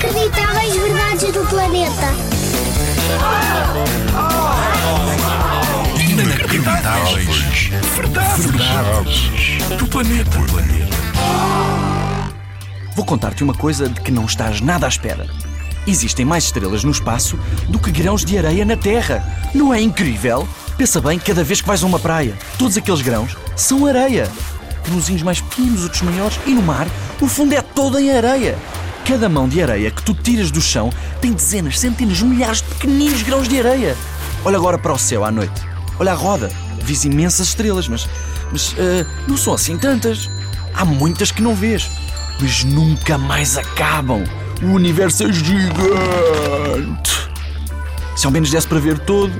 Inacreditáveis verdades do planeta. Inacreditáveis verdades, verdades do planeta. Vou contar-te uma coisa de que não estás nada à espera. Existem mais estrelas no espaço do que grãos de areia na Terra. Não é incrível? Pensa bem, cada vez que vais a uma praia, todos aqueles grãos são areia. Uns mais pequenos, outros maiores, e no mar, o fundo é todo em areia. Cada mão de areia que tu tiras do chão tem dezenas, centenas, milhares de pequeninos grãos de areia. Olha agora para o céu à noite. Olha a roda. Vis imensas estrelas, mas, mas uh, não são assim tantas. Há muitas que não vês, mas nunca mais acabam. O universo é gigante. Se ao menos desse para ver todo,